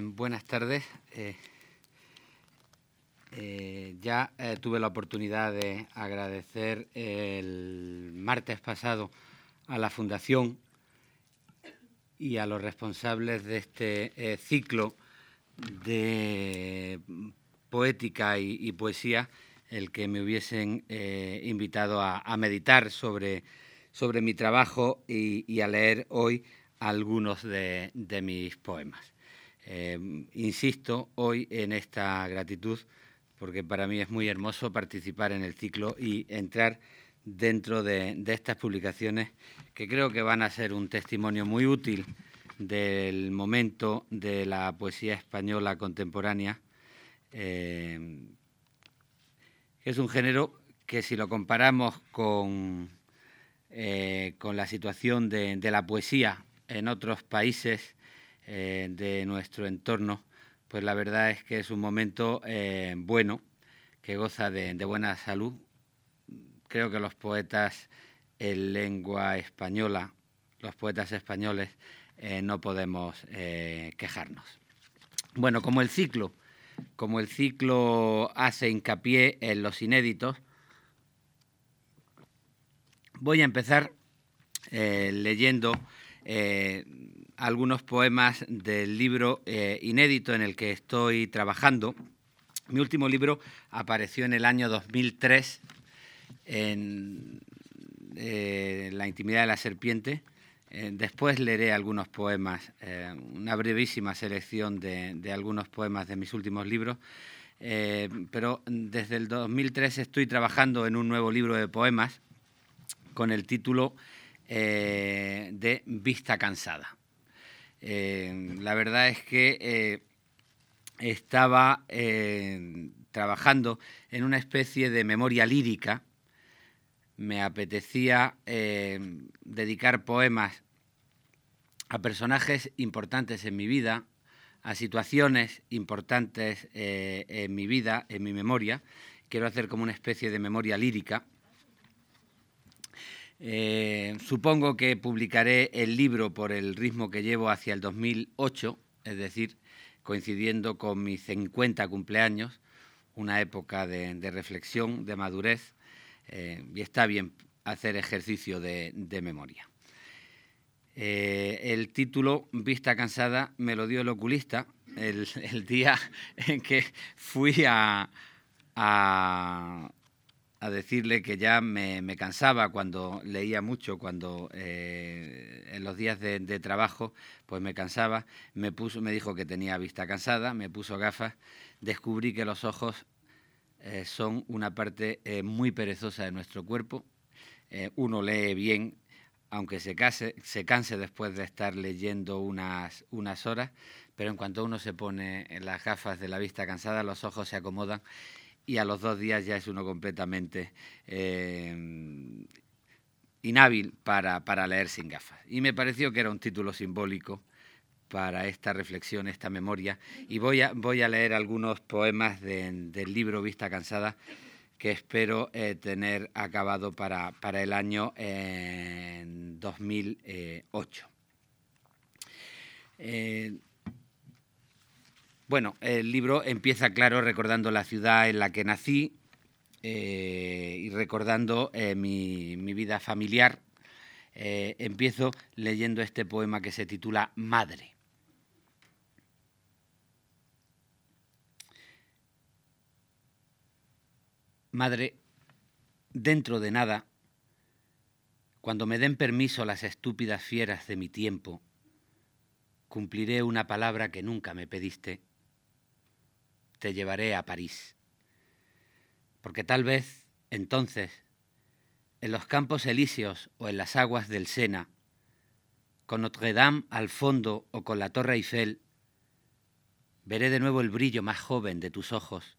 Buenas tardes. Eh, eh, ya eh, tuve la oportunidad de agradecer el martes pasado a la Fundación y a los responsables de este ciclo de poética y, poesía el que me hubiesen invitado a, meditar sobre, sobre mi trabajo y, a leer hoy algunos de mis poemas. Eh, insisto hoy en esta gratitud porque para mí es muy hermoso participar en el ciclo y entrar dentro de, estas publicaciones que creo que van a ser un testimonio muy útil del momento de la poesía española contemporánea. Eh, es un género que si lo comparamos con, eh, con la situación de la poesía en otros países, eh, de nuestro entorno, pues la verdad es que es un momento eh, bueno, que goza de, buena salud. Creo que los poetas en lengua española, los poetas españoles, eh, no podemos quejarnos. Bueno, como el ciclo, como el ciclo hace hincapié en los inéditos, voy a empezar leyendo algunos poemas del libro eh, inédito en el que estoy trabajando. Mi último libro apareció en el año 2003 en eh, La intimidad de la serpiente. Eh, después leeré algunos poemas, una brevísima selección de, de, algunos poemas de mis últimos libros. pero desde el 2003 estoy trabajando en un nuevo libro de poemas con el título de Vista Cansada. Eh, la verdad es que eh, estaba eh, trabajando en una especie de memoria lírica. Me apetecía dedicar poemas a personajes importantes en mi vida, a situaciones importantes en mi vida, en mi memoria. Quiero hacer como una especie de memoria lírica. Eh, supongo que publicaré el libro por el ritmo que llevo hacia el 2008, es decir, coincidiendo con mis 50 cumpleaños, una época de, reflexión, de madurez, eh, y está bien hacer ejercicio de, memoria. Eh, el título Vista Cansada me lo dio el oculista el, día en que fui a, a decirle que ya me, cansaba cuando leía mucho, cuando eh, en los días de, trabajo pues me cansaba, me, puso, me dijo que tenía vista cansada, me puso gafas, descubrí que los ojos eh, son una parte eh, muy perezosa de nuestro cuerpo, uno lee bien, aunque se, case, se canse después de estar leyendo unas, unas horas, pero en cuanto uno se pone las gafas de la vista cansada, los ojos se acomodan y a los dos días ya es uno completamente eh, inhábil para, leer sin gafas. Y me pareció que era un título simbólico para esta reflexión, esta memoria. Y voy a, voy a leer algunos poemas del libro Vista Cansada que espero eh, tener acabado para, para el año 2008. Bueno, el libro empieza, claro, recordando la ciudad en la que nací eh, y recordando eh, mi, vida familiar. Eh, empiezo leyendo este poema que se titula Madre. Madre, dentro de nada, cuando me den permiso las estúpidas fieras de mi tiempo, cumpliré una palabra que nunca me pediste te llevaré a París. Porque tal vez entonces, en los campos elíseos o en las aguas del Sena, con Notre Dame al fondo o con la Torre Eiffel, veré de nuevo el brillo más joven de tus ojos,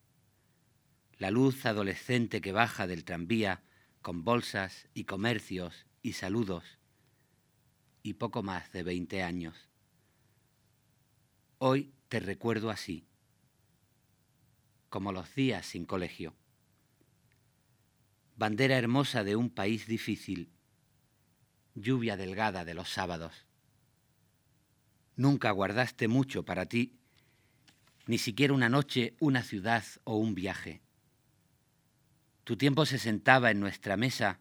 la luz adolescente que baja del tranvía con bolsas y comercios y saludos, y poco más de veinte años. Hoy te recuerdo así como los días sin colegio. Bandera hermosa de un país difícil, lluvia delgada de los sábados. Nunca guardaste mucho para ti ni siquiera una noche, una ciudad o un viaje. Tu tiempo se sentaba en nuestra mesa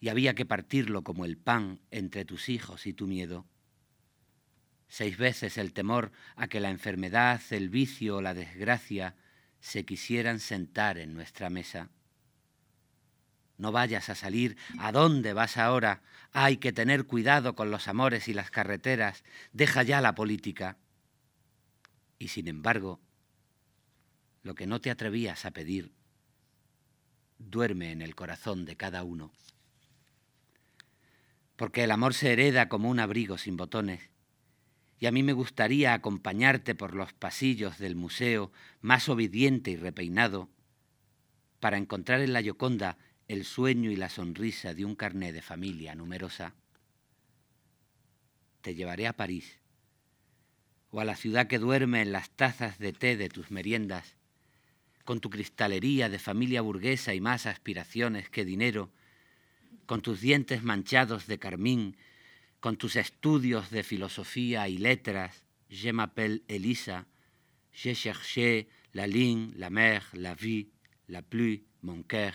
y había que partirlo como el pan entre tus hijos y tu miedo. Seis veces el temor a que la enfermedad, el vicio o la desgracia se quisieran sentar en nuestra mesa. No vayas a salir. ¿A dónde vas ahora? Hay que tener cuidado con los amores y las carreteras. Deja ya la política. Y sin embargo, lo que no te atrevías a pedir duerme en el corazón de cada uno. Porque el amor se hereda como un abrigo sin botones, y a mí me gustaría acompañarte por los pasillos del museo más obediente y repeinado, para encontrar en la Yoconda el sueño y la sonrisa de un carné de familia numerosa. Te llevaré a París, o a la ciudad que duerme en las tazas de té de tus meriendas, con tu cristalería de familia burguesa y más aspiraciones que dinero, con tus dientes manchados de carmín, con tus estudios de filosofía y letras, je m'appelle Elisa, j'ai cherché la ligne, la mer, la vie, la pluie, mon cœur,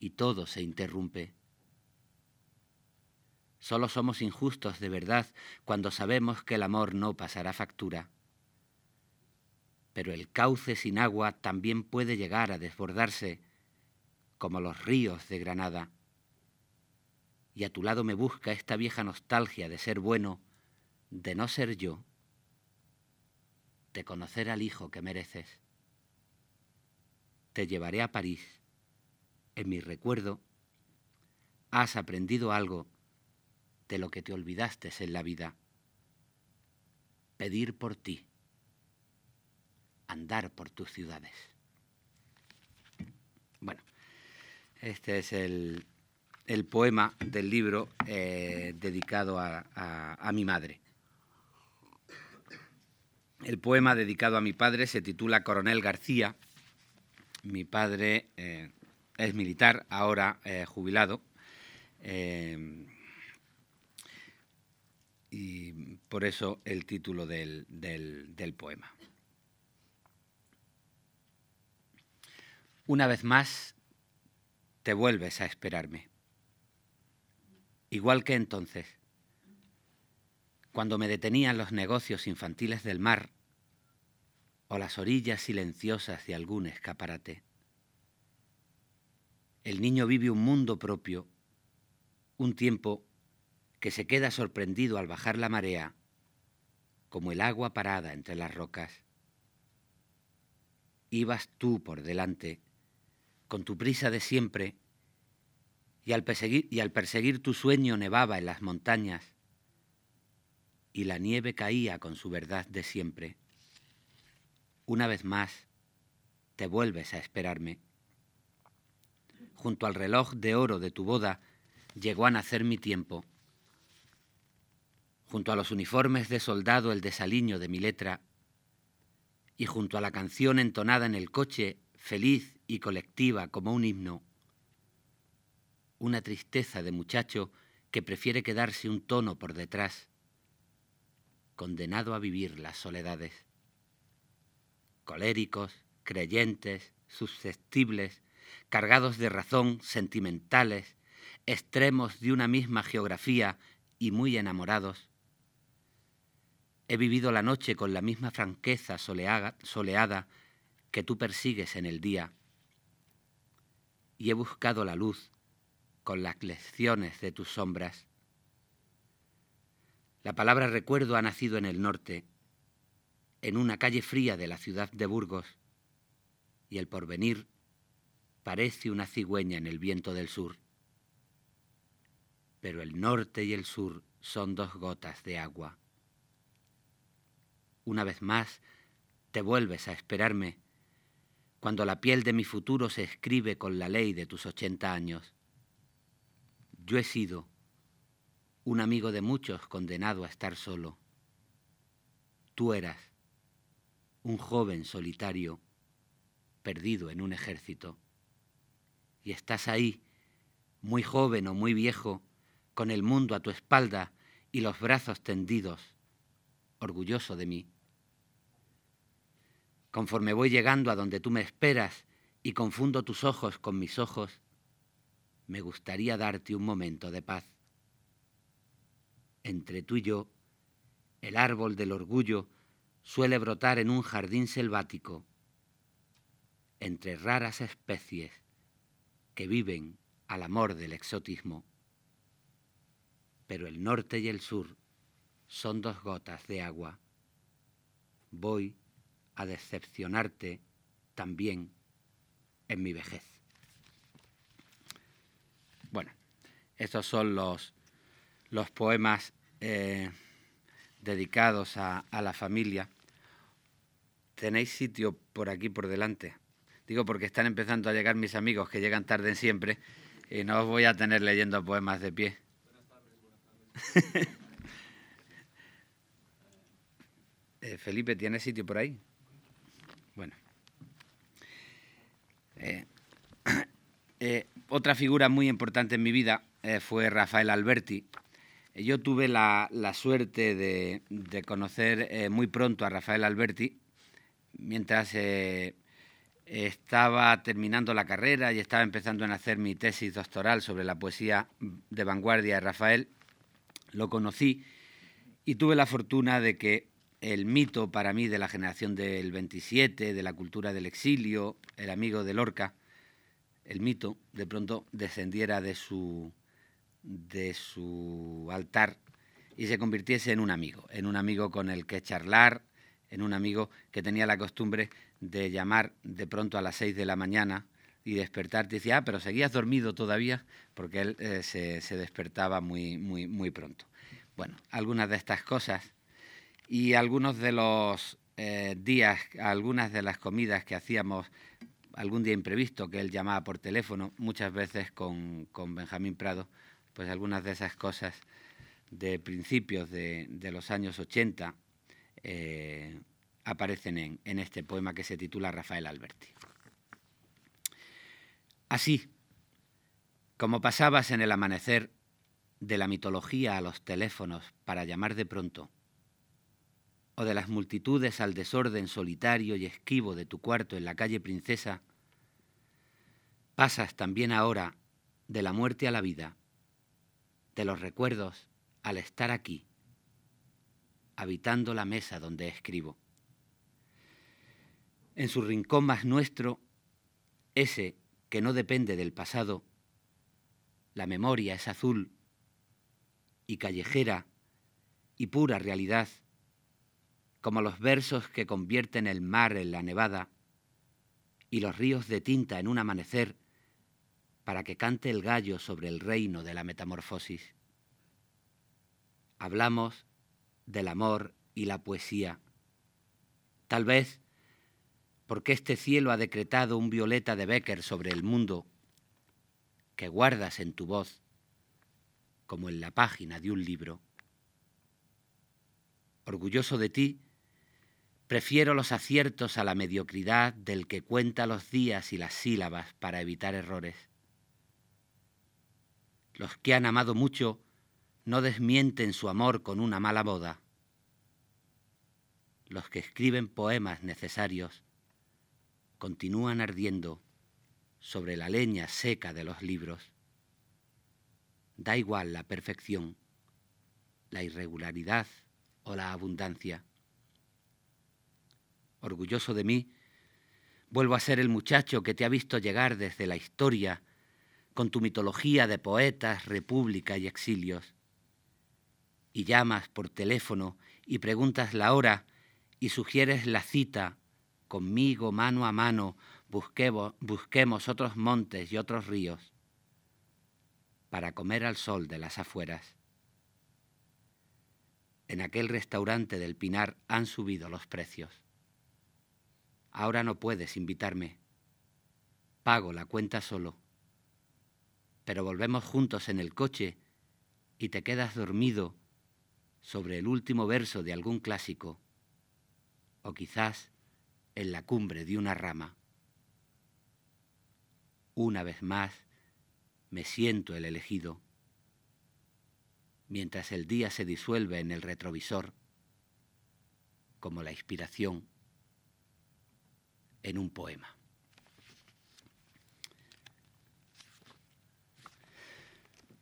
y todo se interrumpe. Solo somos injustos de verdad cuando sabemos que el amor no pasará factura pero el cauce sin agua también puede llegar a desbordarse, como los ríos de Granada. Y a tu lado me busca esta vieja nostalgia de ser bueno, de no ser yo, de conocer al hijo que mereces. Te llevaré a París. En mi recuerdo, has aprendido algo de lo que te olvidaste en la vida. Pedir por ti andar por tus ciudades. Bueno, este es el, poema del libro eh, dedicado a, mi madre. El poema dedicado a mi padre se titula Coronel García. Mi padre eh, es militar, ahora eh, jubilado. y por eso el título del poema. Una vez más, te vuelves a esperarme. Igual que entonces, cuando me detenían los negocios infantiles del mar o las orillas silenciosas de algún escaparate. El niño vive un mundo propio, un tiempo que se queda sorprendido al bajar la marea, como el agua parada entre las rocas. Ibas tú por delante, con tu prisa de siempre, y al, perseguir, tu sueño nevaba en las montañas, y la nieve caía con su verdad de siempre. Una vez más, te vuelves a esperarme. Junto al reloj de oro de tu boda llegó a nacer mi tiempo. Junto a los uniformes de soldado el desaliño de mi letra, y junto a la canción entonada en el coche, feliz y colectiva como un himno, una tristeza de muchacho que prefiere quedarse un tono por detrás, condenado a vivir las soledades. Coléricos, creyentes, susceptibles, cargados de razón, sentimentales, extremos de una misma geografía y muy enamorados. He vivido la noche con la misma franqueza soleada que tú persigues en el día y he buscado la luz con las lecciones de tus sombras. La palabra recuerdo ha nacido en el norte, en una calle fría de la ciudad de Burgos, y el porvenir parece una cigüeña en el viento del sur. Pero el norte y el sur son dos gotas de agua. Una vez más, te vuelves a esperarme cuando la piel de mi futuro se escribe con la ley de tus ochenta años. Yo he sido un amigo de muchos condenado a estar solo. Tú eras un joven solitario perdido en un ejército. Y estás ahí, muy joven o muy viejo, con el mundo a tu espalda y los brazos tendidos, orgulloso de mí. conforme voy llegando a donde tú me esperas y confundo tus ojos con mis ojos, me gustaría darte un momento de paz. Entre tú y yo, el árbol del orgullo suele brotar en un jardín selvático, entre raras especies que viven al amor del exotismo. Pero el norte y el sur son dos gotas de agua. Voy a decepcionarte también en mi vejez. Bueno, estos son los, los poemas eh, dedicados a, a la familia. ¿Tenéis sitio por aquí por delante? Digo porque están empezando a llegar mis amigos que llegan tarde siempre y no os voy a tener leyendo poemas de pie. Eh, Felipe, ¿tienes sitio por ahí? Bueno. Eh, eh, otra figura muy importante en mi vida fue Rafael Alberti. Yo tuve la, suerte de, de conocer muy pronto a Rafael Alberti mientras estaba terminando la carrera y estaba empezando a hacer mi tesis doctoral sobre la poesía de vanguardia de Rafael. Lo conocí y tuve la fortuna de que el mito para mí de la generación del 27, de la cultura del exilio, el amigo de Lorca, el mito de pronto descendiera de su, de su altar y se convirtiese en un amigo, en un amigo con el que charlar, en un amigo que tenía la costumbre de llamar de pronto a las seis de la mañana y despertarte y decía, ah, pero seguías dormido todavía, porque él eh, se, despertaba muy, muy, muy pronto. Bueno, algunas de estas cosas y algunos de los eh, días, algunas de las comidas que hacíamos algún día imprevisto que él llamaba por teléfono, muchas veces con, con Benjamín Prado, pues algunas de esas cosas de principios de, los años 80, eh, aparecen en, en este poema que se titula Rafael Alberti. Así, como pasabas en el amanecer de la mitología a los teléfonos para llamar de pronto, o de las multitudes al desorden solitario y esquivo de tu cuarto en la calle Princesa, pasas también ahora de la muerte a la vida, de los recuerdos al estar aquí, habitando la mesa donde escribo. En su rincón más nuestro, ese que no depende del pasado, la memoria es azul y callejera y pura realidad, como los versos que convierten el mar en la nevada y los ríos de tinta en un amanecer para que cante el gallo sobre el reino de la metamorfosis. Hablamos del amor y la poesía. Tal vez porque este cielo ha decretado un violeta de Becker sobre el mundo que guardas en tu voz como en la página de un libro. Orgulloso de ti, prefiero los aciertos a la mediocridad del que cuenta los días y las sílabas para evitar errores. Los que han amado mucho no desmienten su amor con una mala boda. Los que escriben poemas necesarios continúan ardiendo sobre la leña seca de los libros. Da igual la perfección, la irregularidad o la abundancia. Orgulloso de mí, vuelvo a ser el muchacho que te ha visto llegar desde la historia con tu mitología de poetas, república y exilios. Y llamas por teléfono y preguntas la hora y sugieres la cita conmigo mano a mano busquemos, busquemos otros montes y otros ríos para comer al sol de las afueras. En aquel restaurante del Pinar han subido los precios. Ahora no puedes invitarme. Pago la cuenta solo. Pero volvemos juntos en el coche y te quedas dormido sobre el último verso de algún clásico. O quizás en la cumbre de una rama. Una vez más me siento el elegido, mientras el día se disuelve en el retrovisor, como la inspiración en un poema.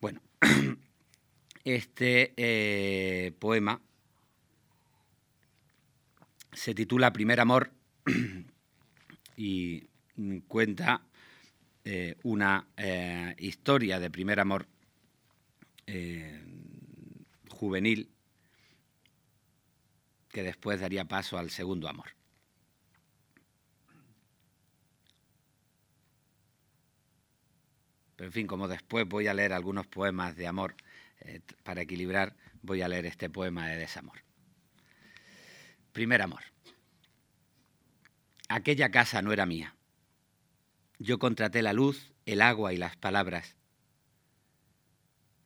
Bueno, este eh, poema se titula Primer Amor y cuenta eh, una eh, historia de primer amor juvenil que después daría paso al segundo amor. En fin, como después voy a leer algunos poemas de amor, eh, para equilibrar, voy a leer este poema de desamor. Primer amor. Aquella casa no era mía. Yo contraté la luz, el agua y las palabras.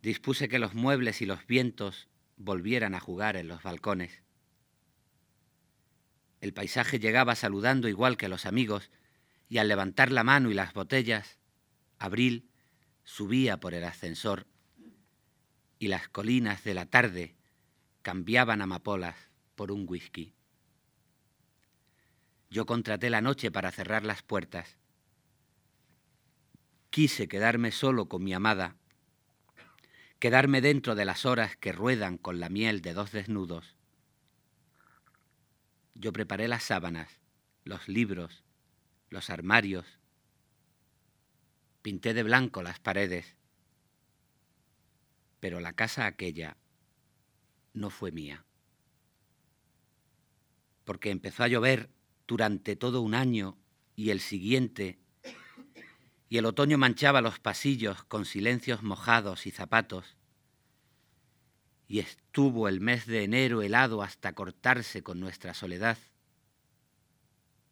Dispuse que los muebles y los vientos volvieran a jugar en los balcones. El paisaje llegaba saludando igual que los amigos, y al levantar la mano y las botellas, Abril subía por el ascensor, y las colinas de la tarde cambiaban amapolas por un whisky. Yo contraté la noche para cerrar las puertas. Quise quedarme solo con mi amada, quedarme dentro de las horas que ruedan con la miel de dos desnudos yo preparé las sábanas, los libros, los armarios, pinté de blanco las paredes, pero la casa aquella no fue mía, porque empezó a llover durante todo un año y el siguiente, y el otoño manchaba los pasillos con silencios mojados y zapatos, y estuvo el mes de enero helado hasta cortarse con nuestra soledad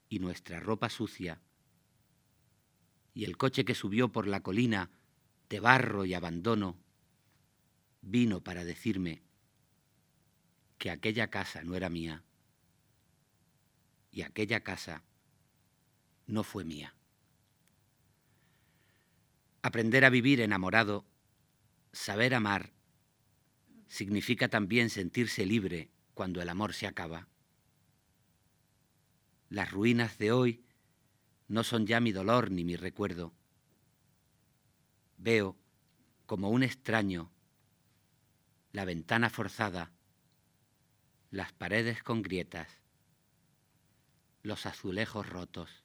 y nuestra ropa sucia, y el coche que subió por la colina de barro y abandono vino para decirme que aquella casa no era mía y aquella casa no fue mía. Aprender a vivir enamorado, saber amar, significa también sentirse libre cuando el amor se acaba. Las ruinas de hoy no son ya mi dolor ni mi recuerdo. Veo, como un extraño, la ventana forzada, las paredes con grietas, los azulejos rotos,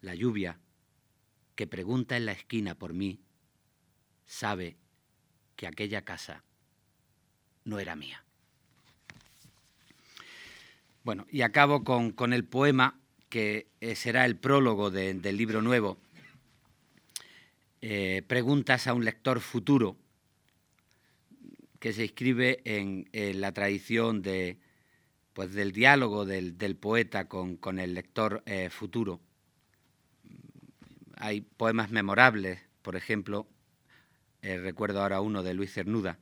la lluvia que pregunta en la esquina por mí, sabe que aquella casa no era mía. Bueno, y acabo con, el poema que eh, será el prólogo del libro nuevo. Eh, preguntas a un lector futuro, que se inscribe en, la tradición pues, del diálogo del, poeta con, el lector eh, futuro. Hay poemas memorables, por ejemplo, recuerdo ahora uno de Luis Cernuda,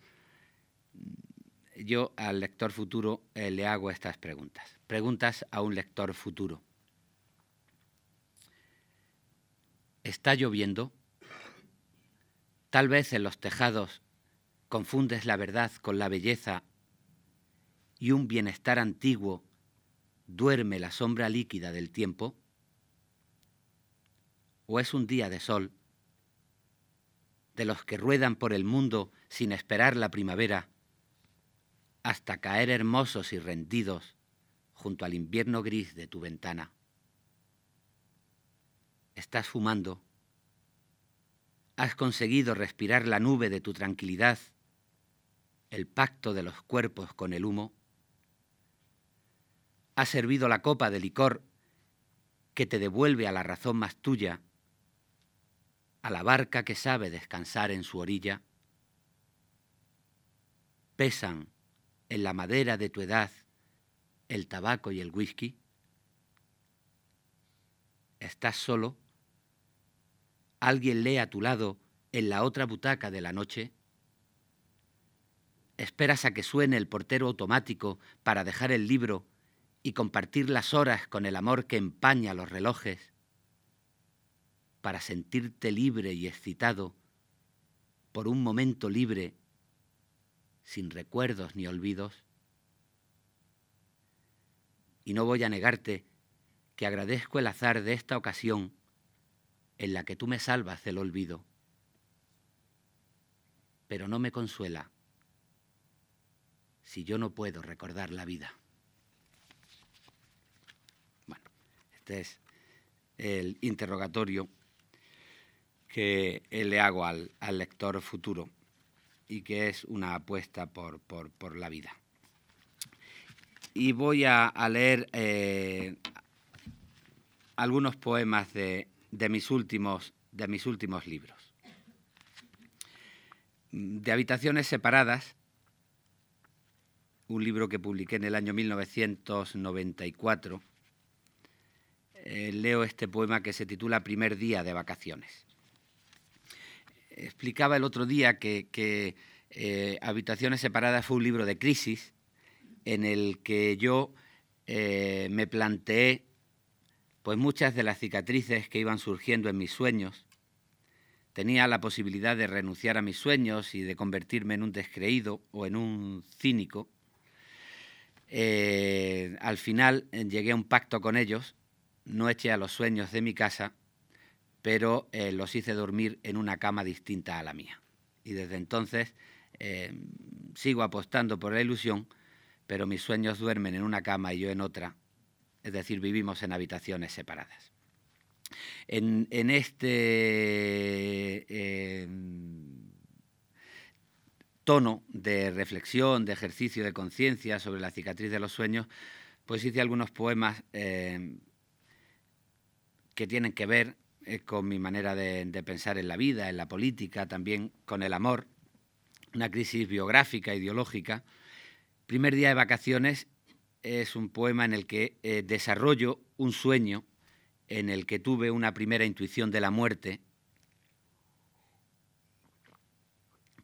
yo al lector futuro le hago estas preguntas. Preguntas a un lector futuro. ¿Está lloviendo? Tal vez en los tejados confundes la verdad con la belleza y un bienestar antiguo duerme la sombra líquida del tiempo? ¿O es un día de sol de los que ruedan por el mundo sin esperar la primavera, hasta caer hermosos y rendidos junto al invierno gris de tu ventana. Estás fumando. Has conseguido respirar la nube de tu tranquilidad, el pacto de los cuerpos con el humo. Has servido la copa de licor que te devuelve a la razón más tuya a la barca que sabe descansar en su orilla? ¿Pesan en la madera de tu edad el tabaco y el whisky? ¿Estás solo? ¿Alguien lee a tu lado en la otra butaca de la noche? ¿Esperas a que suene el portero automático para dejar el libro y compartir las horas con el amor que empaña los relojes? para sentirte libre y excitado por un momento libre, sin recuerdos ni olvidos. Y no voy a negarte que agradezco el azar de esta ocasión en la que tú me salvas del olvido, pero no me consuela si yo no puedo recordar la vida. Bueno, este es el interrogatorio que le hago al, lector futuro y que es una apuesta por, la vida. Y voy a, leer eh, algunos poemas de, mis últimos, de mis últimos libros. De Habitaciones Separadas, un libro que publiqué en el año 1994, eh, leo este poema que se titula Primer día de vacaciones. Explicaba el otro día que, eh, Habitaciones Separadas fue un libro de crisis en el que yo eh, me planteé pues muchas de las cicatrices que iban surgiendo en mis sueños. Tenía la posibilidad de renunciar a mis sueños y de convertirme en un descreído o en un cínico eh, al final eh, llegué a un pacto con ellos, no eché a los sueños de mi casa, pero eh, los hice dormir en una cama distinta a la mía. Y desde entonces sigo apostando por la ilusión, pero mis sueños duermen en una cama y yo en otra, es decir, vivimos en habitaciones separadas. En, este tono de reflexión, de ejercicio de conciencia sobre la cicatriz de los sueños, pues hice algunos poemas eh, que tienen que ver eh, con mi manera de, pensar en la vida, en la política, también con el amor, una crisis biográfica, ideológica. Primer día de vacaciones es un poema en el que eh, desarrollo un sueño en el que tuve una primera intuición de la muerte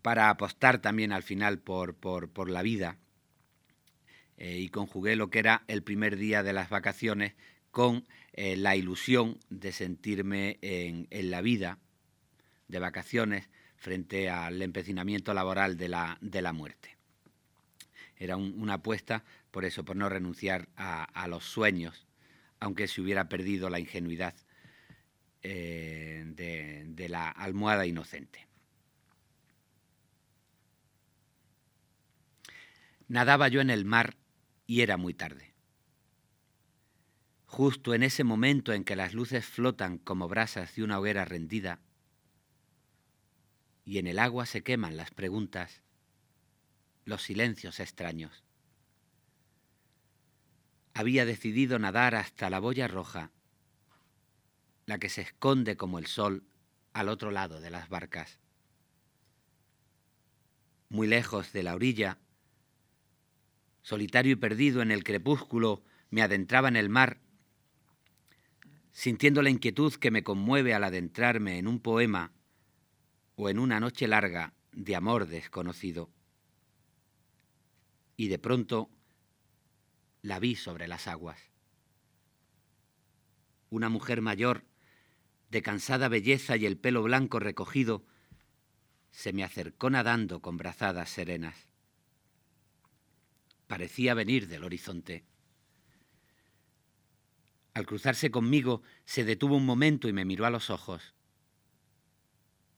para apostar también al final por, por, la vida. Eh, y conjugué lo que era el primer día de las vacaciones con eh, la ilusión de sentirme en, la vida de vacaciones frente al empecinamiento laboral de la, de la muerte. Era una apuesta por eso, por no renunciar a, los sueños, aunque se hubiera perdido la ingenuidad eh, de la almohada inocente. Nadaba yo en el mar y era muy tarde. Justo en ese momento en que las luces flotan como brasas de una hoguera rendida y en el agua se queman las preguntas, los silencios extraños. Había decidido nadar hasta la boya roja, la que se esconde como el sol al otro lado de las barcas. Muy lejos de la orilla, solitario y perdido en el crepúsculo, me adentraba en el mar, sintiendo la inquietud que me conmueve al adentrarme en un poema o en una noche larga de amor desconocido. Y de pronto la vi sobre las aguas. Una mujer mayor, de cansada belleza y el pelo blanco recogido, se me acercó nadando con brazadas serenas parecía venir del horizonte. Al cruzarse conmigo, se detuvo un momento y me miró a los ojos.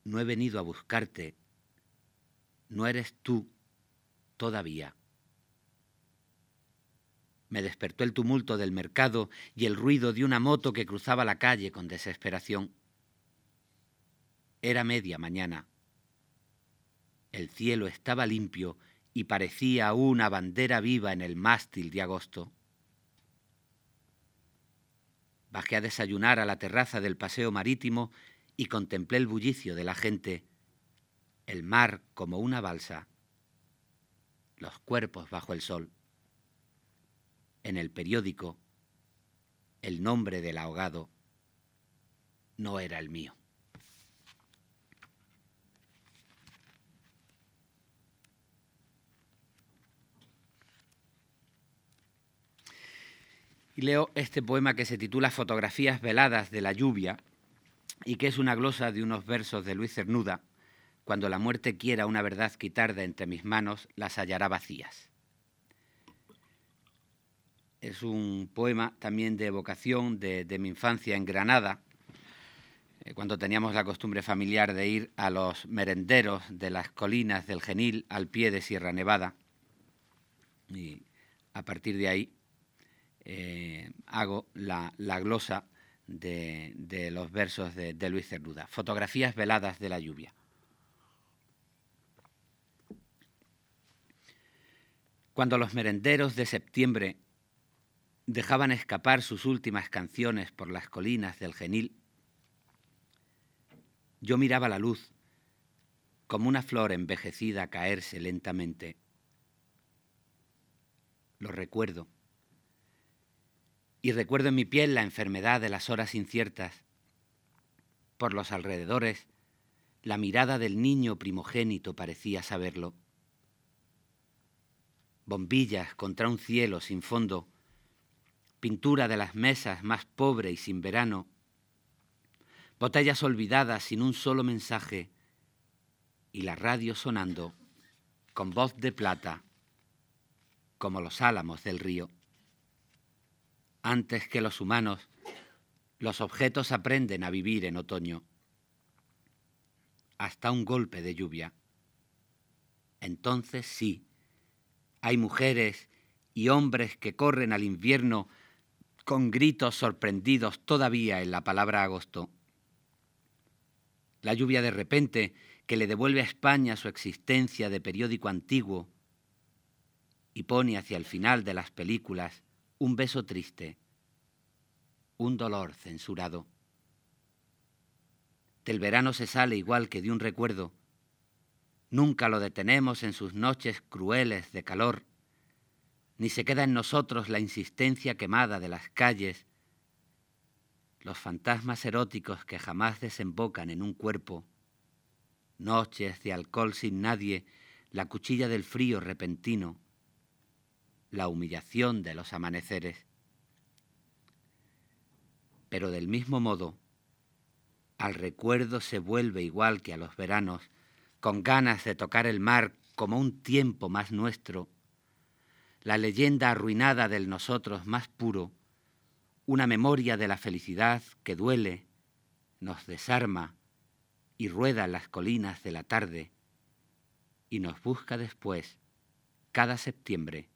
No he venido a buscarte. No eres tú todavía. Me despertó el tumulto del mercado y el ruido de una moto que cruzaba la calle con desesperación. Era media mañana. El cielo estaba limpio y parecía una bandera viva en el mástil de agosto. Bajé a desayunar a la terraza del paseo marítimo y contemplé el bullicio de la gente, el mar como una balsa, los cuerpos bajo el sol. En el periódico, el nombre del ahogado no era el mío. Y leo este poema que se titula Fotografías veladas de la lluvia y que es una glosa de unos versos de Luis Cernuda. Cuando la muerte quiera una verdad quitar de entre mis manos, las hallará vacías. Es un poema también de evocación de, mi infancia en Granada, eh, cuando teníamos la costumbre familiar de ir a los merenderos de las colinas del Genil al pie de Sierra Nevada. Y a partir de ahí eh, hago la, glosa de, los versos de, de Luis Cernuda. Fotografías veladas de la lluvia. Cuando los merenderos de septiembre dejaban escapar sus últimas canciones por las colinas del Genil, yo miraba la luz como una flor envejecida caerse lentamente. Lo recuerdo. Y recuerdo en mi piel la enfermedad de las horas inciertas. Por los alrededores, la mirada del niño primogénito parecía saberlo bombillas contra un cielo sin fondo, pintura de las mesas más pobre y sin verano, botellas olvidadas sin un solo mensaje y la radio sonando con voz de plata como los álamos del río. Antes que los humanos, los objetos aprenden a vivir en otoño, hasta un golpe de lluvia. Entonces sí, hay mujeres y hombres que corren al invierno con gritos sorprendidos todavía en la palabra agosto. La lluvia de repente que le devuelve a España su existencia de periódico antiguo y pone hacia el final de las películas un beso triste, un dolor censurado. Del verano se sale igual que de un recuerdo, Nunca lo detenemos en sus noches crueles de calor, ni se queda en nosotros la insistencia quemada de las calles, los fantasmas eróticos que jamás desembocan en un cuerpo, noches de alcohol sin nadie, la cuchilla del frío repentino, la humillación de los amaneceres. Pero del mismo modo, al recuerdo se vuelve igual que a los veranos, con ganas de tocar el mar como un tiempo más nuestro, la leyenda arruinada del nosotros más puro, una memoria de la felicidad que duele, nos desarma y rueda las colinas de la tarde y nos busca después cada septiembre,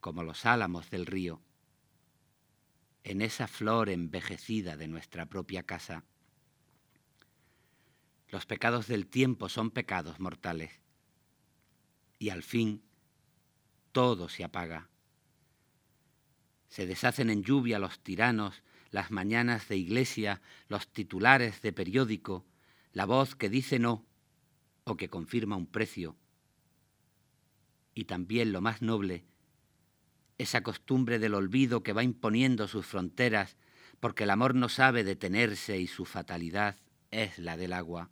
como los álamos del río, en esa flor envejecida de nuestra propia casa. Los pecados del tiempo son pecados mortales. Y al fin todo se apaga. Se deshacen en lluvia los tiranos, las mañanas de iglesia, los titulares de periódico, la voz que dice no o que confirma un precio. Y también lo más noble, esa costumbre del olvido que va imponiendo sus fronteras porque el amor no sabe detenerse y su fatalidad es la del agua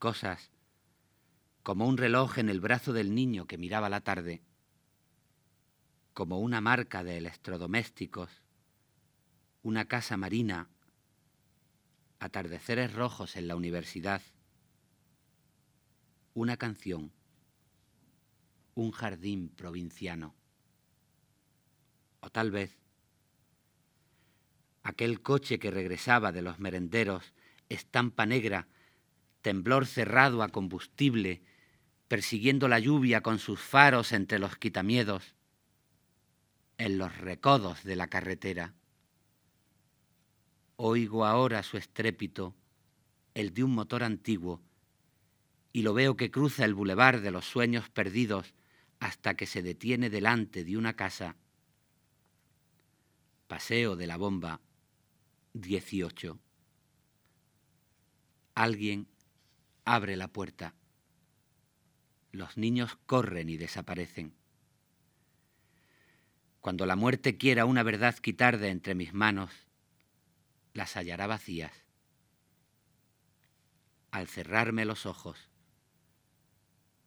cosas como un reloj en el brazo del niño que miraba la tarde, como una marca de electrodomésticos, una casa marina, atardeceres rojos en la universidad, una canción, un jardín provinciano, o tal vez aquel coche que regresaba de los merenderos, estampa negra, temblor cerrado a combustible, persiguiendo la lluvia con sus faros entre los quitamiedos, en los recodos de la carretera. Oigo ahora su estrépito, el de un motor antiguo, y lo veo que cruza el bulevar de los sueños perdidos hasta que se detiene delante de una casa. Paseo de la Bomba 18. Alguien abre la puerta. Los niños corren y desaparecen. Cuando la muerte quiera una verdad quitar de entre mis manos, las hallará vacías. Al cerrarme los ojos,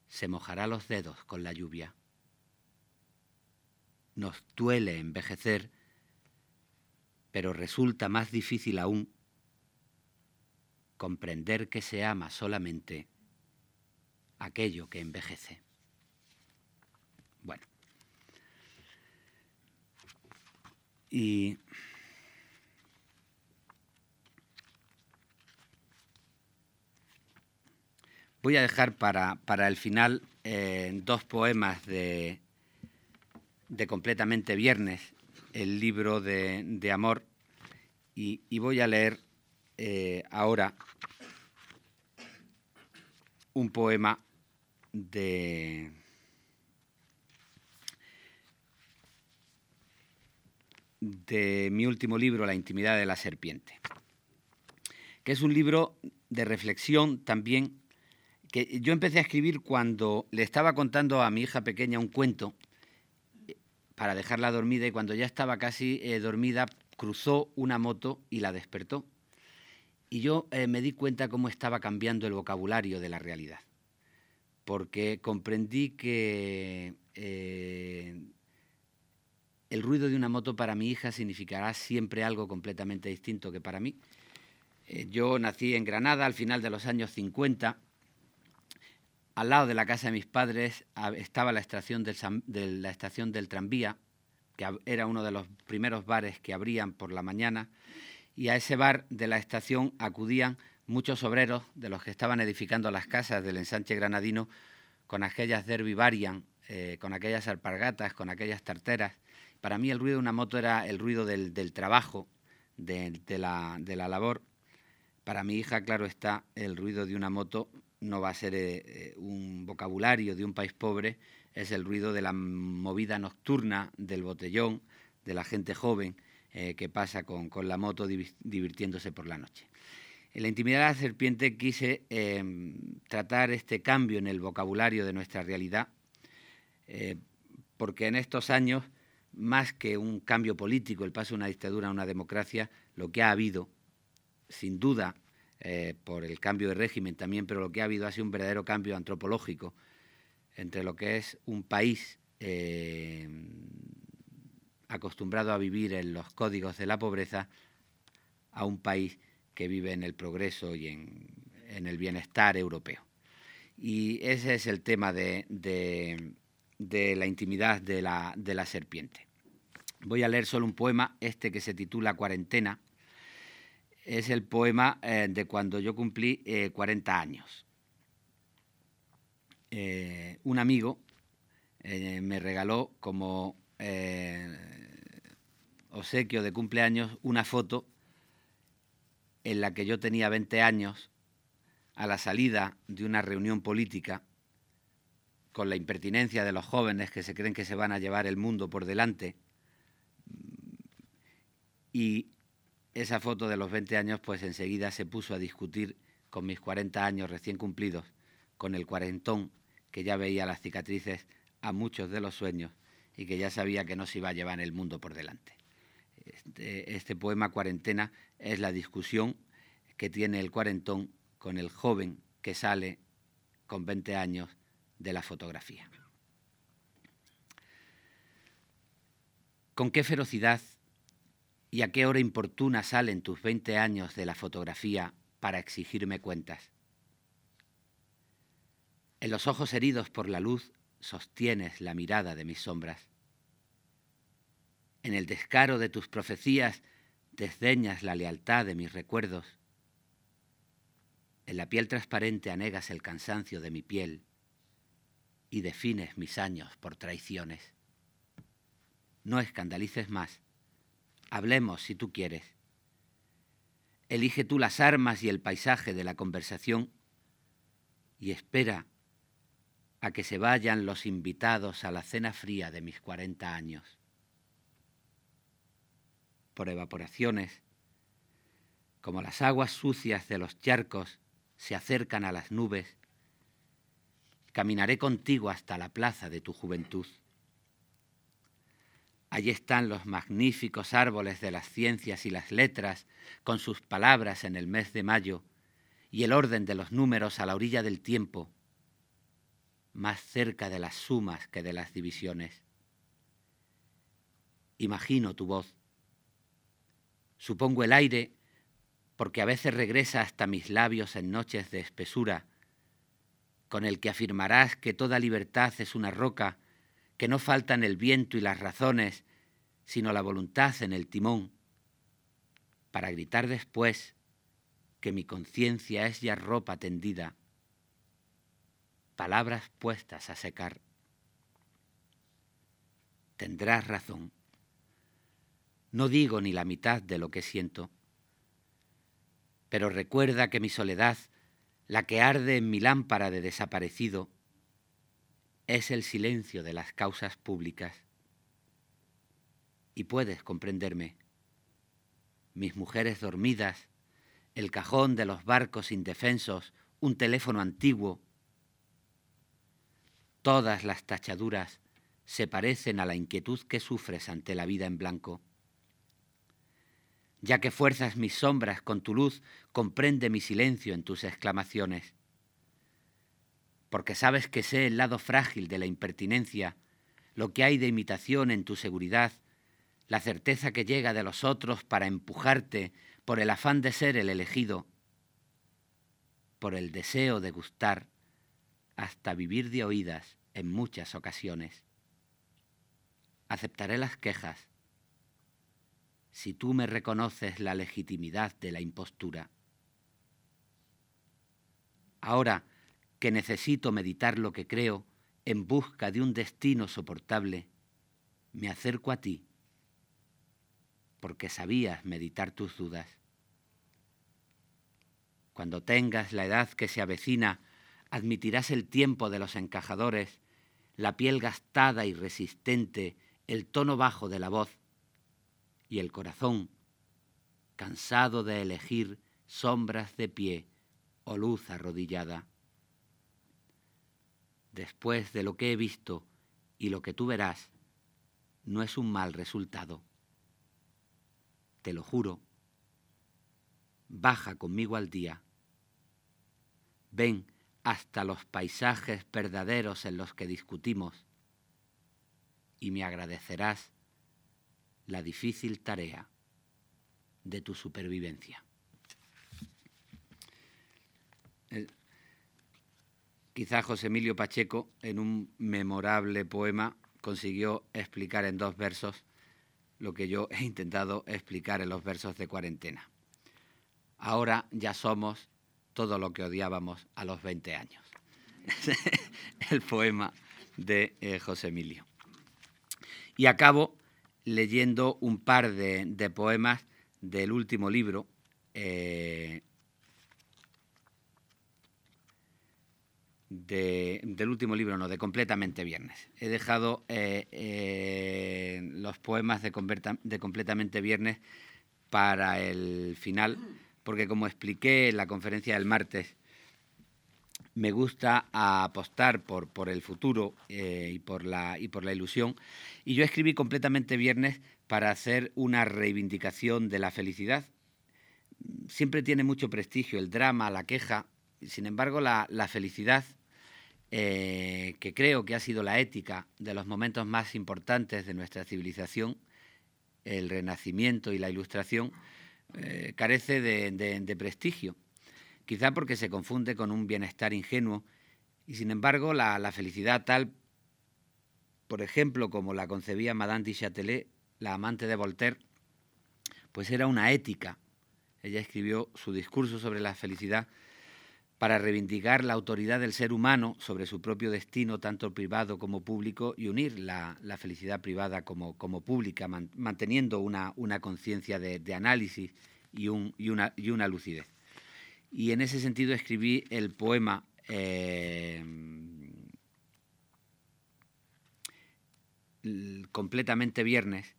se mojará los dedos con la lluvia. Nos duele envejecer, pero resulta más difícil aún comprender que se ama solamente aquello que envejece. Bueno, Y voy a dejar para, el final eh, dos poemas de, de Completamente Viernes, el libro de, amor, y, voy a leer eh, ahora un poema de de mi último libro, La intimidad de la serpiente, que es un libro de reflexión también, que yo empecé a escribir cuando le estaba contando a mi hija pequeña un cuento eh, para dejarla dormida y cuando ya estaba casi eh, dormida cruzó una moto y la despertó. Y yo eh, me di cuenta cómo estaba cambiando el vocabulario de la realidad, porque comprendí que el ruido de una moto para mi hija significará siempre algo completamente distinto que para mí. Eh, yo nací en Granada al final de los años 50. Al lado de la casa de mis padres estaba la estación del, de la estación del tranvía, que era uno de los primeros bares que abrían por la mañana, y a ese bar de la estación acudían muchos obreros de los que estaban edificando las casas del ensanche granadino con aquellas derby varian, eh, con aquellas alpargatas, con aquellas tarteras, para mí el ruido de una moto era el ruido del, trabajo, de, la, labor. Para mi hija, claro está, el ruido de una moto no va a ser eh, eh, un vocabulario de un país pobre, es el ruido de la movida nocturna, del botellón, de la gente joven eh, que pasa con, la moto divirtiéndose por la noche. En la intimidad de la serpiente quise em, tratar este cambio en el vocabulario de nuestra realidad, porque en estos años más que un cambio político, el paso de una dictadura a una democracia, lo que ha habido, sin duda, eh, por el cambio de régimen también, pero lo que ha habido ha sido un verdadero cambio antropológico entre lo que es un país eh, acostumbrado a vivir en los códigos de la pobreza a un país que vive en el progreso y en, el bienestar europeo. Y ese es el tema de de la intimidad de la, de la serpiente. Voy a leer solo un poema, este que se titula Cuarentena. Es el poema eh, de cuando yo cumplí 40 eh, años. Eh, un amigo me regaló como obsequio de cumpleaños una foto en la que yo tenía 20 años a la salida de una reunión política con la impertinencia de los jóvenes que se creen que se van a llevar el mundo por delante. Y esa foto de los 20 años, pues enseguida se puso a discutir con mis 40 años recién cumplidos, con el cuarentón que ya veía las cicatrices a muchos de los sueños y que ya sabía que no se iba a llevar el mundo por delante. Este, este poema Cuarentena es la discusión que tiene el cuarentón con el joven que sale con 20 años de la fotografía. ¿Con qué ferocidad y a qué hora importuna salen tus 20 años de la fotografía para exigirme cuentas? En los ojos heridos por la luz sostienes la mirada de mis sombras. En el descaro de tus profecías desdeñas la lealtad de mis recuerdos. En la piel transparente anegas el cansancio de mi piel y defines mis años por traiciones. No escandalices más. Hablemos si tú quieres. Elige tú las armas y el paisaje de la conversación y espera a que se vayan los invitados a la cena fría de mis cuarenta años. Por evaporaciones, como las aguas sucias de los charcos se acercan a las nubes, Caminaré contigo hasta la plaza de tu juventud. Allí están los magníficos árboles de las ciencias y las letras, con sus palabras en el mes de mayo, y el orden de los números a la orilla del tiempo, más cerca de las sumas que de las divisiones. Imagino tu voz. Supongo el aire, porque a veces regresa hasta mis labios en noches de espesura, con el que afirmarás que toda libertad es una roca, que no faltan el viento y las razones, sino la voluntad en el timón, para gritar después que mi conciencia es ya ropa tendida, palabras puestas a secar. Tendrás razón. No digo ni la mitad de lo que siento, pero recuerda que mi soledad, la que arde en mi lámpara de desaparecido, es el silencio de las causas públicas. Y puedes comprenderme. Mis mujeres dormidas, el cajón de los barcos indefensos, un teléfono antiguo. Todas las tachaduras se parecen a la inquietud que sufres ante la vida en blanco. Ya que fuerzas mis sombras con tu luz, comprende mi silencio en tus exclamaciones porque sabes que sé el lado frágil de la impertinencia, lo que hay de imitación en tu seguridad, la certeza que llega de los otros para empujarte por el afán de ser el elegido, por el deseo de gustar, hasta vivir de oídas en muchas ocasiones. Aceptaré las quejas si tú me reconoces la legitimidad de la impostura. Ahora, que necesito meditar lo que creo en busca de un destino soportable, me acerco a ti, porque sabías meditar tus dudas. Cuando tengas la edad que se avecina, admitirás el tiempo de los encajadores, la piel gastada y resistente, el tono bajo de la voz y el corazón, cansado de elegir sombras de pie o luz arrodillada después de lo que he visto y lo que tú verás, no es un mal resultado. Te lo juro. Baja conmigo al día. Ven hasta los paisajes verdaderos en los que discutimos y me agradecerás la difícil tarea de tu supervivencia. Quizá José Emilio Pacheco, en un memorable poema, consiguió explicar en dos versos lo que yo he intentado explicar en los versos de cuarentena. Ahora ya somos todo lo que odiábamos a los 20 años. El poema de eh, José Emilio. Y acabo leyendo un par de, poemas del último libro, eh, del último libro, no, de Completamente Viernes. He dejado eh, los poemas de, de, Completamente Viernes para el final, porque como expliqué en la conferencia del martes, me gusta apostar por, el futuro eh, y, por la, ilusión. Y yo escribí Completamente Viernes para hacer una reivindicación de la felicidad. Siempre tiene mucho prestigio el drama, la queja, sin embargo, la, la, felicidad eh, que creo que ha sido la ética de los momentos más importantes de nuestra civilización, el Renacimiento y la Ilustración, eh, carece de, prestigio, quizá porque se confunde con un bienestar ingenuo, y sin embargo la, felicidad tal, por ejemplo, como la concebía Madame de Châtelet, la amante de Voltaire, pues era una ética. Ella escribió su discurso sobre la felicidad para reivindicar la autoridad del ser humano sobre su propio destino, tanto privado como público, y unir la, felicidad privada como, como pública, manteniendo una, una conciencia de, análisis y, un, y, una, y, una, lucidez. Y en ese sentido escribí el poema eh, completamente viernes,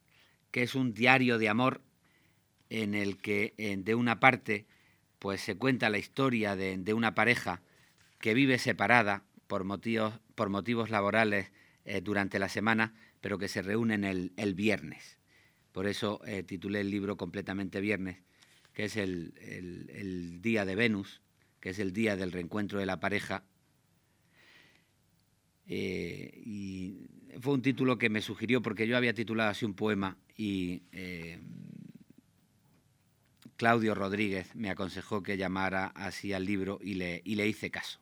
que es un diario de amor en el que de una parte pues se cuenta la historia de, una pareja que vive separada por motivos, laborales eh, durante la semana, pero que se reúnen el, viernes. Por eso eh, titulé el libro completamente viernes, que es el, día de Venus, que es el día del reencuentro de la pareja. Eh, y fue un título que me sugirió porque yo había titulado así un poema y Claudio Rodríguez me aconsejó que llamara así al libro y le, y le hice caso.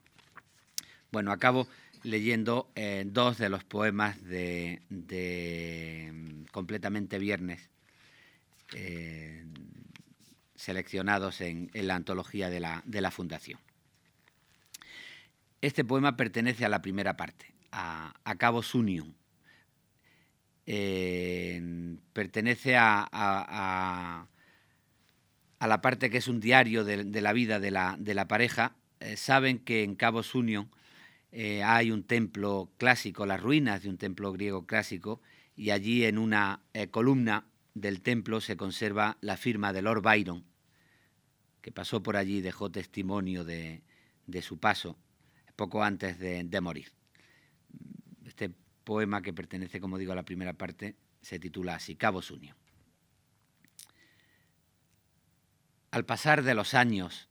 Bueno, acabo leyendo eh, dos de los poemas de, mm, Completamente Viernes, eh, seleccionados en, la antología de la, Fundación. Este poema pertenece a la primera parte, a, Cabo Sunium. pertenece a, la parte que es un diario de, la vida de la, pareja. saben que en Cabo Sunium eh, hay un templo clásico, las ruinas de un templo griego clásico, y allí en una eh, columna del templo se conserva la firma de Lord Byron, que pasó por allí y dejó testimonio de, su paso poco antes de, de, morir. Este poema, que pertenece, como digo, a la primera parte, se titula así, Cabo Sunio. Al pasar de los años,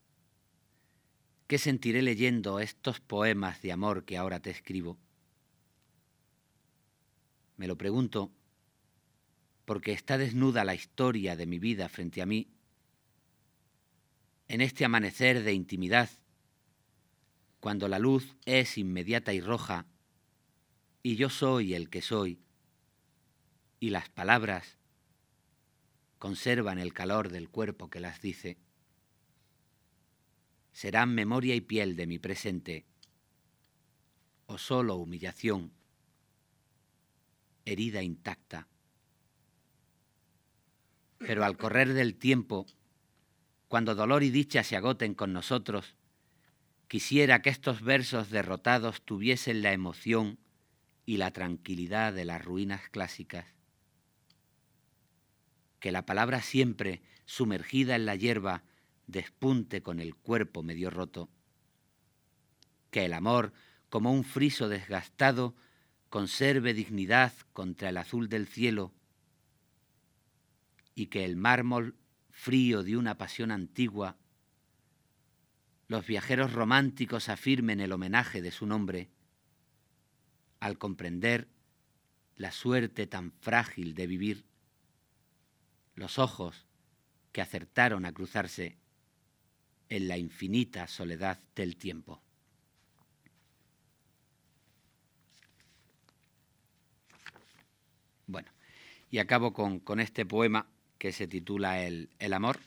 ¿Qué sentiré leyendo estos poemas de amor que ahora te escribo? Me lo pregunto porque está desnuda la historia de mi vida frente a mí. En este amanecer de intimidad, cuando la luz es inmediata y roja, y yo soy el que soy, y las palabras conservan el calor del cuerpo que las dice serán memoria y piel de mi presente, o solo humillación, herida intacta. Pero al correr del tiempo, cuando dolor y dicha se agoten con nosotros, quisiera que estos versos derrotados tuviesen la emoción y la tranquilidad de las ruinas clásicas. Que la palabra siempre, sumergida en la hierba, despunte con el cuerpo medio roto, que el amor, como un friso desgastado, conserve dignidad contra el azul del cielo, y que el mármol frío de una pasión antigua, los viajeros románticos afirmen el homenaje de su nombre, al comprender la suerte tan frágil de vivir, los ojos que acertaron a cruzarse en la infinita soledad del tiempo. Bueno, y acabo con, este poema que se titula el, el, amor.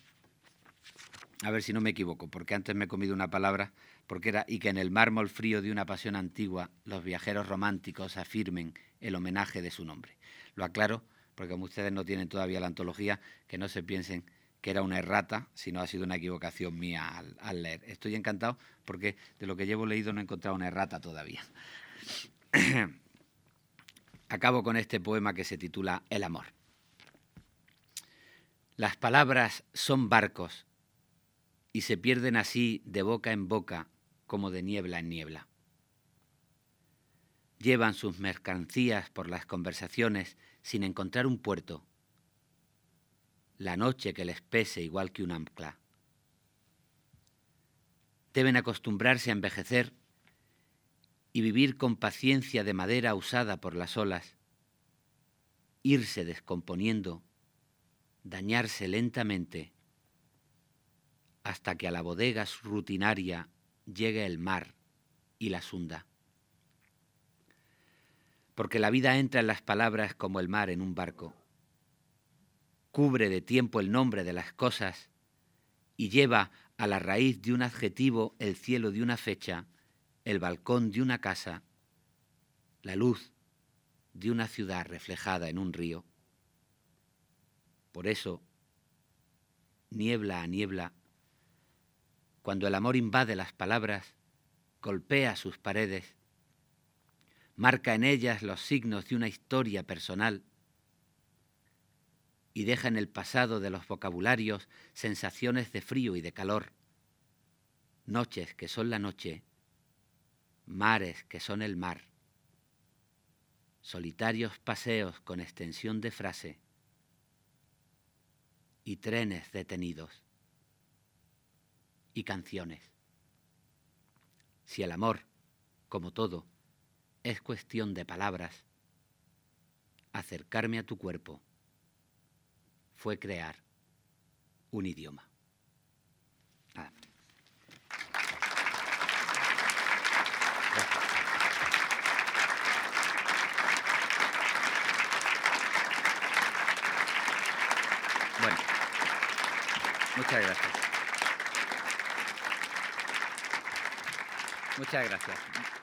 A ver si no me equivoco, porque antes me he comido una palabra, porque era y que en el mármol frío de una pasión antigua los viajeros románticos afirmen el homenaje de su nombre. Lo aclaro, porque como ustedes no tienen todavía la antología, que no se piensen que era una errata, sino ha sido una equivocación mía al, leer. Estoy encantado porque de lo que llevo leído no he encontrado una errata todavía. Acabo con este poema que se titula El amor. Las palabras son barcos y se pierden así de boca en boca como de niebla en niebla. Llevan sus mercancías por las conversaciones sin encontrar un puerto la noche que les pese igual que un ancla. Deben acostumbrarse a envejecer y vivir con paciencia de madera usada por las olas, irse descomponiendo, dañarse lentamente, hasta que a la bodega rutinaria llegue el mar y la hunda. Porque la vida entra en las palabras como el mar en un barco cubre de tiempo el nombre de las cosas y lleva a la raíz de un adjetivo el cielo de una fecha, el balcón de una casa, la luz de una ciudad reflejada en un río. Por eso, niebla a niebla, cuando el amor invade las palabras, golpea sus paredes, marca en ellas los signos de una historia personal, y deja en el pasado de los vocabularios sensaciones de frío y de calor, noches que son la noche, mares que son el mar, solitarios paseos con extensión de frase y trenes detenidos y canciones. Si el amor, como todo, es cuestión de palabras. Acercarme a tu cuerpo fue crear un idioma. Bueno, muchas gracias. Muchas gracias.